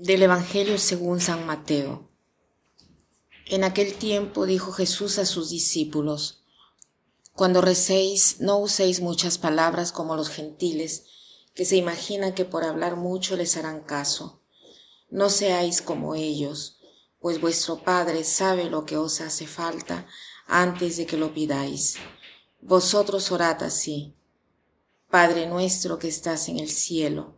Del Evangelio según San Mateo. En aquel tiempo dijo Jesús a sus discípulos, Cuando recéis, no uséis muchas palabras como los gentiles, que se imaginan que por hablar mucho les harán caso. No seáis como ellos, pues vuestro Padre sabe lo que os hace falta antes de que lo pidáis. Vosotros orad así. Padre nuestro que estás en el cielo,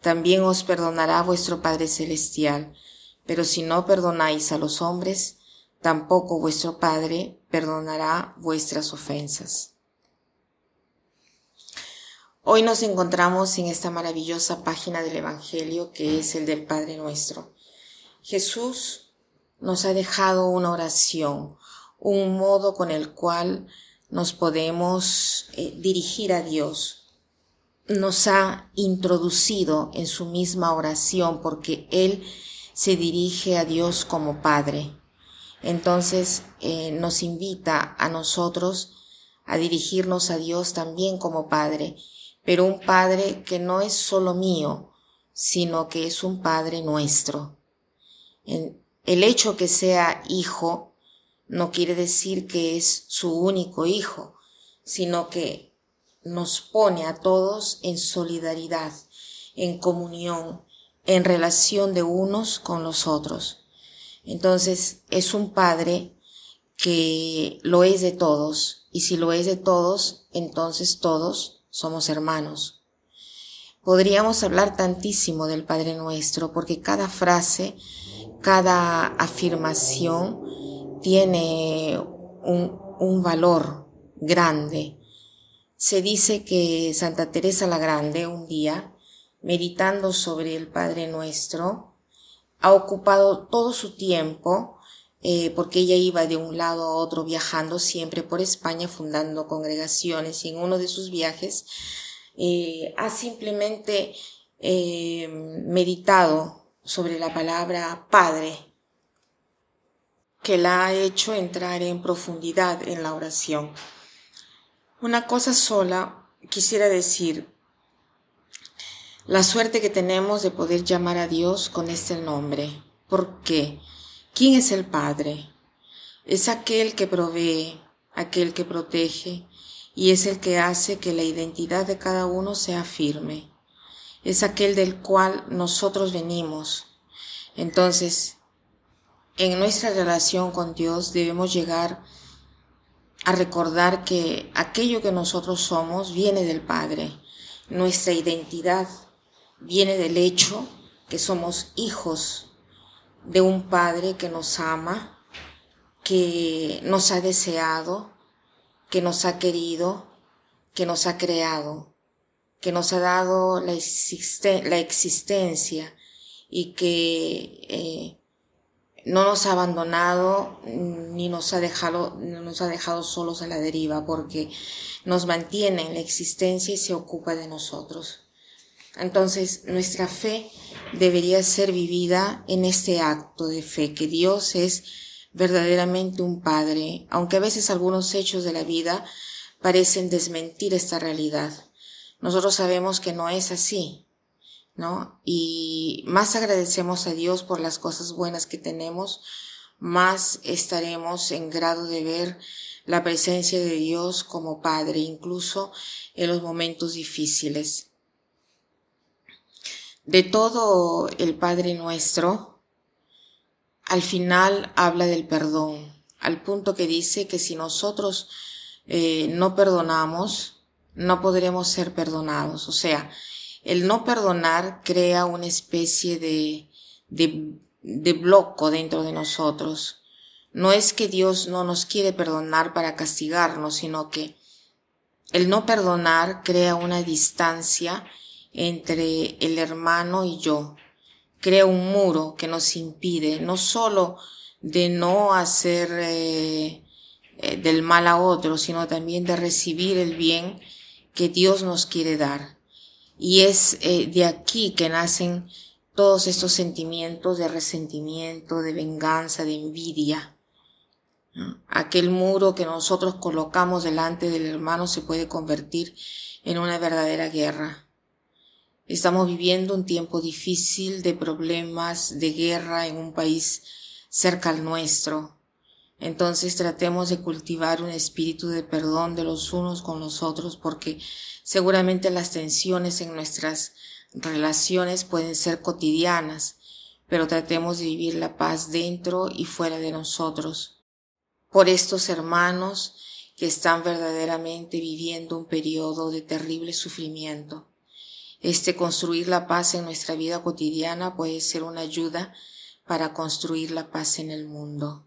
también os perdonará vuestro Padre Celestial. Pero si no perdonáis a los hombres, tampoco vuestro Padre perdonará vuestras ofensas. Hoy nos encontramos en esta maravillosa página del Evangelio que es el del Padre nuestro. Jesús nos ha dejado una oración, un modo con el cual nos podemos eh, dirigir a Dios nos ha introducido en su misma oración porque Él se dirige a Dios como Padre. Entonces eh, nos invita a nosotros a dirigirnos a Dios también como Padre, pero un Padre que no es solo mío, sino que es un Padre nuestro. el hecho que sea hijo no quiere decir que es su único hijo, sino que nos pone a todos en solidaridad, en comunión, en relación de unos con los otros. Entonces es un Padre que lo es de todos, y si lo es de todos, entonces todos somos hermanos. Podríamos hablar tantísimo del Padre nuestro, porque cada frase, cada afirmación tiene un, un valor grande se dice que Santa Teresa la Grande un día, meditando sobre el Padre Nuestro, ha ocupado todo su tiempo, eh, porque ella iba de un lado a otro viajando siempre por España, fundando congregaciones, y en uno de sus viajes eh, ha simplemente eh, meditado sobre la palabra Padre, que la ha hecho entrar en profundidad en la oración. Una cosa sola quisiera decir, la suerte que tenemos de poder llamar a Dios con este nombre. ¿Por qué? ¿Quién es el Padre? Es aquel que provee, aquel que protege, y es el que hace que la identidad de cada uno sea firme. Es aquel del cual nosotros venimos. Entonces, en nuestra relación con Dios debemos llegar a recordar que aquello que nosotros somos viene del Padre. Nuestra identidad viene del hecho que somos hijos de un Padre que nos ama, que nos ha deseado, que nos ha querido, que nos ha creado, que nos ha dado la, la existencia y que eh, no nos ha abandonado ni nos ha dejado, nos ha dejado solos a la deriva porque nos mantiene en la existencia y se ocupa de nosotros. Entonces, nuestra fe debería ser vivida en este acto de fe, que Dios es verdaderamente un Padre, aunque a veces algunos hechos de la vida parecen desmentir esta realidad. Nosotros sabemos que no es así, Y más agradecemos a Dios por las cosas buenas que tenemos, más estaremos en grado de ver la presencia de Dios como Padre, incluso en los momentos difíciles. De todo el Padre nuestro, al final habla del perdón, al punto que dice que si nosotros eh, no perdonamos, no podremos ser perdonados. O sea, el no perdonar crea una especie de, de, de bloco dentro de nosotros. No es que Dios no nos quiere perdonar para castigarnos, sino que el no perdonar crea una distancia entre el hermano y yo. crea un muro que nos impide no solo de no hacer eh, eh, del mal a otro, sino también de recibir el bien que Dios nos quiere dar. Y es eh, de aquí que nacen todos estos sentimientos de resentimiento, de venganza, de envidia. Aquel muro que nosotros colocamos delante del hermano se puede convertir en una verdadera guerra. Estamos viviendo un tiempo difícil de problemas, de guerra en un país cerca al nuestro. Entonces tratemos de cultivar un espíritu de perdón de los unos con los otros porque seguramente las tensiones en nuestras relaciones pueden ser cotidianas, pero tratemos de vivir la paz dentro y fuera de nosotros. Por estos hermanos que están verdaderamente viviendo un periodo de terrible sufrimiento. Este construir la paz en nuestra vida cotidiana puede ser una ayuda para construir la paz en el mundo.